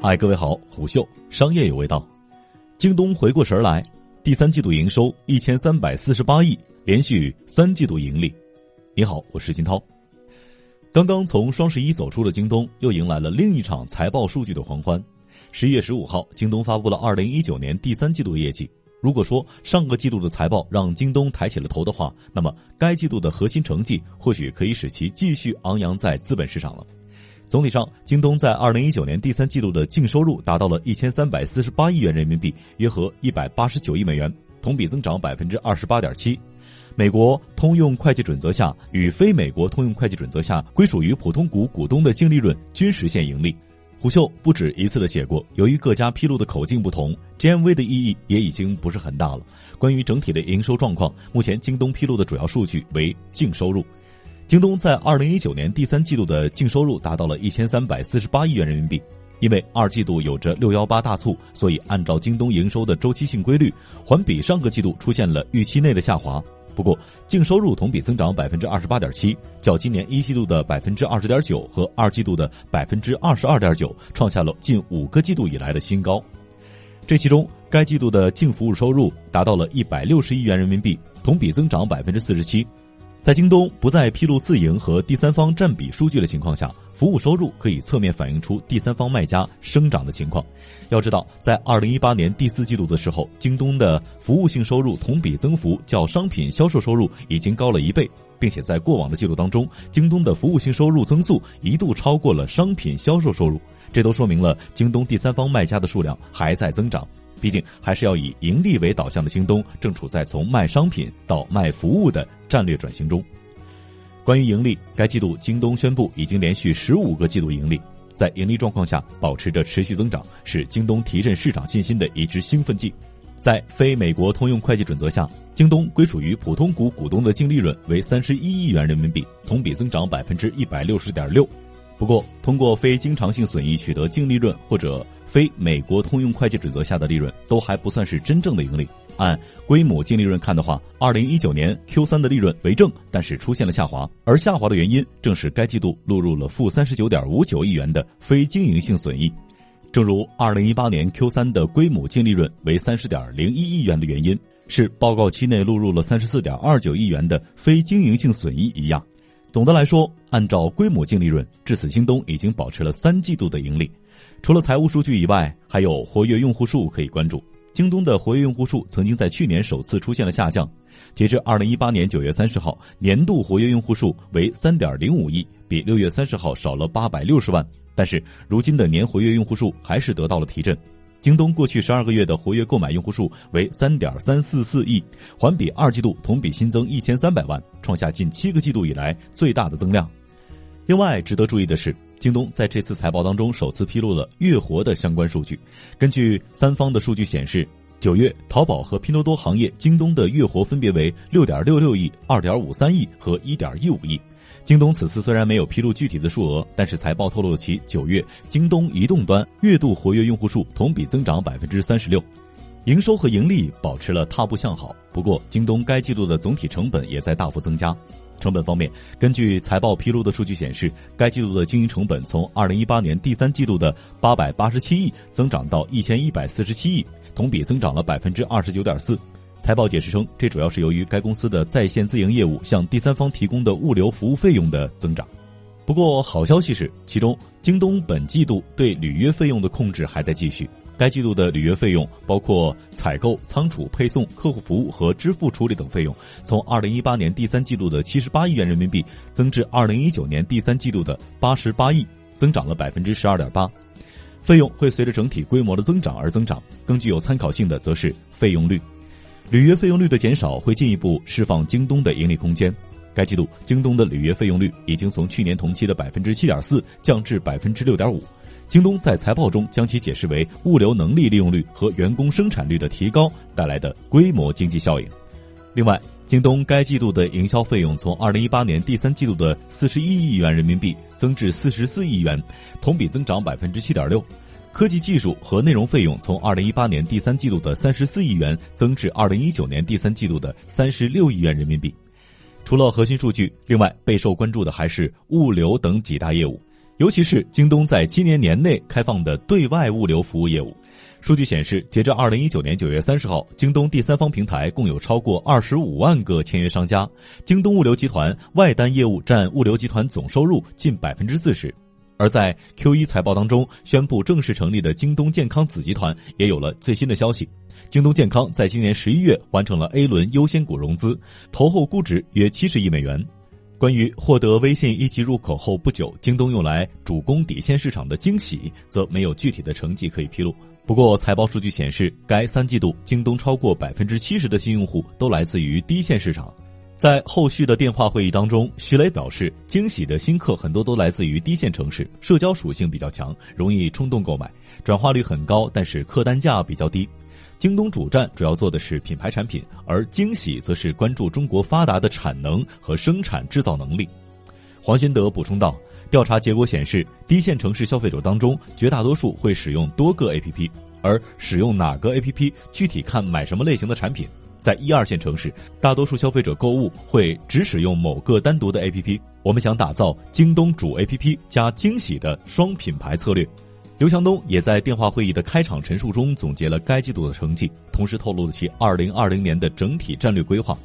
嗨，各位好，虎嗅商业有味道。京东回过神来，第三季度营收一千三百四十八亿，连续三季度盈利。你好，我是金涛。刚刚从双十一走出的京东，又迎来了另一场财报数据的狂欢。十一月十五号，京东发布了二零一九年第三季度业绩。如果说上个季度的财报让京东抬起了头的话，那么该季度的核心成绩或许可以使其继续昂扬在资本市场了。总体上，京东在二零一九年第三季度的净收入达到了一千三百四十八亿元人民币，约合一百八十九亿美元，同比增长百分之二十八点七。美国通用会计准则下与非美国通用会计准则下归属于普通股股东的净利润均实现盈利。虎嗅不止一次的写过，由于各家披露的口径不同，GMV 的意义也已经不是很大了。关于整体的营收状况，目前京东披露的主要数据为净收入。京东在二零一九年第三季度的净收入达到了一千三百四十八亿元人民币。因为二季度有着六幺八大促，所以按照京东营收的周期性规律，环比上个季度出现了预期内的下滑。不过，净收入同比增长百分之二十八点七，较今年一季度的百分之二十点九和二季度的百分之二十二点九，创下了近五个季度以来的新高。这其中，该季度的净服务收入达到了一百六十亿元人民币，同比增长百分之四十七。在京东不再披露自营和第三方占比数据的情况下，服务收入可以侧面反映出第三方卖家生长的情况。要知道，在二零一八年第四季度的时候，京东的服务性收入同比增幅较商品销售收入已经高了一倍，并且在过往的记录当中，京东的服务性收入增速一度超过了商品销售收入，这都说明了京东第三方卖家的数量还在增长。毕竟，还是要以盈利为导向的京东，正处在从卖商品到卖服务的战略转型中。关于盈利，该季度京东宣布已经连续十五个季度盈利，在盈利状况下保持着持续增长，是京东提振市场信心的一支兴奋剂。在非美国通用会计准则下，京东归属于普通股股东的净利润为三十一亿元人民币，同比增长百分之一百六十点六。不过，通过非经常性损益取得净利润或者非美国通用会计准则下的利润，都还不算是真正的盈利。按规模净利润看的话，二零一九年 Q 三的利润为正，但是出现了下滑，而下滑的原因正是该季度录入了负三十九点五九亿元的非经营性损益。正如二零一八年 Q 三的规模净利润为三十点零一亿元的原因，是报告期内录入了三十四点二九亿元的非经营性损益一样。总的来说，按照规模净利润，至此京东已经保持了三季度的盈利。除了财务数据以外，还有活跃用户数可以关注。京东的活跃用户数曾经在去年首次出现了下降，截至二零一八年九月三十号，年度活跃用户数为三点零五亿，比六月三十号少了八百六十万。但是，如今的年活跃用户数还是得到了提振。京东过去十二个月的活跃购买用户数为三点三四四亿，环比二季度同比新增一千三百万，创下近七个季度以来最大的增量。另外，值得注意的是，京东在这次财报当中首次披露了月活的相关数据。根据三方的数据显示，九月淘宝和拼多多行业京东的月活分别为六点六六亿、二点五三亿和一点一五亿。京东此次虽然没有披露具体的数额，但是财报透露了其九月京东移动端月度活跃用户数同比增长百分之三十六，营收和盈利保持了踏步向好。不过，京东该季度的总体成本也在大幅增加。成本方面，根据财报披露的数据显示，该季度的经营成本从二零一八年第三季度的八百八十七亿增长到一千一百四十七亿，同比增长了百分之二十九点四。财报解释称，这主要是由于该公司的在线自营业务向第三方提供的物流服务费用的增长。不过，好消息是，其中京东本季度对履约费用的控制还在继续。该季度的履约费用包括采购、仓储、配送、客户服务和支付处理等费用，从二零一八年第三季度的七十八亿元人民币增至二零一九年第三季度的八十八亿，增长了百分之十二点八。费用会随着整体规模的增长而增长，更具有参考性的则是费用率。履约费用率的减少会进一步释放京东的盈利空间。该季度京东的履约费用率已经从去年同期的百分之七点四降至百分之六点五。京东在财报中将其解释为物流能力利用率和员工生产率的提高带来的规模经济效应。另外，京东该季度的营销费用从二零一八年第三季度的四十一亿元人民币增至四十四亿元，同比增长百分之七点六。科技技术和内容费用从二零一八年第三季度的三十四亿元增至二零一九年第三季度的三十六亿元人民币。除了核心数据，另外备受关注的还是物流等几大业务。尤其是京东在今年年内开放的对外物流服务业务。数据显示，截至二零一九年九月三十号，京东第三方平台共有超过二十五万个签约商家。京东物流集团外单业务占物流集团总收入近百分之四十。而在 Q 一财报当中，宣布正式成立的京东健康子集团也有了最新的消息。京东健康在今年十一月完成了 A 轮优先股融资，投后估值约七十亿美元。关于获得微信一级入口后不久，京东用来主攻底线市场的惊喜，则没有具体的成绩可以披露。不过，财报数据显示，该三季度京东超过百分之七十的新用户都来自于低线市场。在后续的电话会议当中，徐雷表示，惊喜的新客很多都来自于低线城市，社交属性比较强，容易冲动购买，转化率很高，但是客单价比较低。京东主站主要做的是品牌产品，而惊喜则是关注中国发达的产能和生产制造能力。黄新德补充道。调查结果显示，低线城市消费者当中，绝大多数会使用多个 APP，而使用哪个 APP，具体看买什么类型的产品。在一二线城市，大多数消费者购物会只使用某个单独的 APP。我们想打造京东主 APP 加惊喜的双品牌策略。刘强东也在电话会议的开场陈述中总结了该季度的成绩，同时透露了其二零二零年的整体战略规划。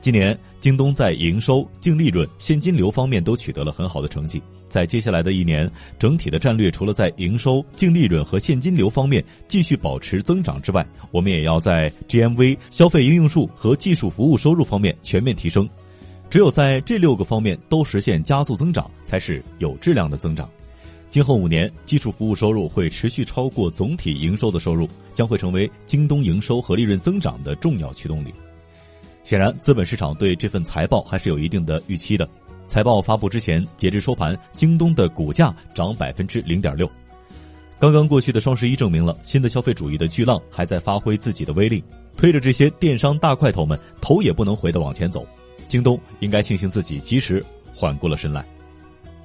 今年，京东在营收、净利润、现金流方面都取得了很好的成绩。在接下来的一年，整体的战略除了在营收、净利润和现金流方面继续保持增长之外，我们也要在 GMV、消费应用数和技术服务收入方面全面提升。只有在这六个方面都实现加速增长，才是有质量的增长。今后五年，技术服务收入会持续超过总体营收的收入，将会成为京东营收和利润增长的重要驱动力。显然，资本市场对这份财报还是有一定的预期的。财报发布之前，截至收盘，京东的股价涨百分之零点六。刚刚过去的双十一证明了新的消费主义的巨浪还在发挥自己的威力，推着这些电商大块头们头也不能回的往前走。京东应该庆幸自己及时缓过了神来。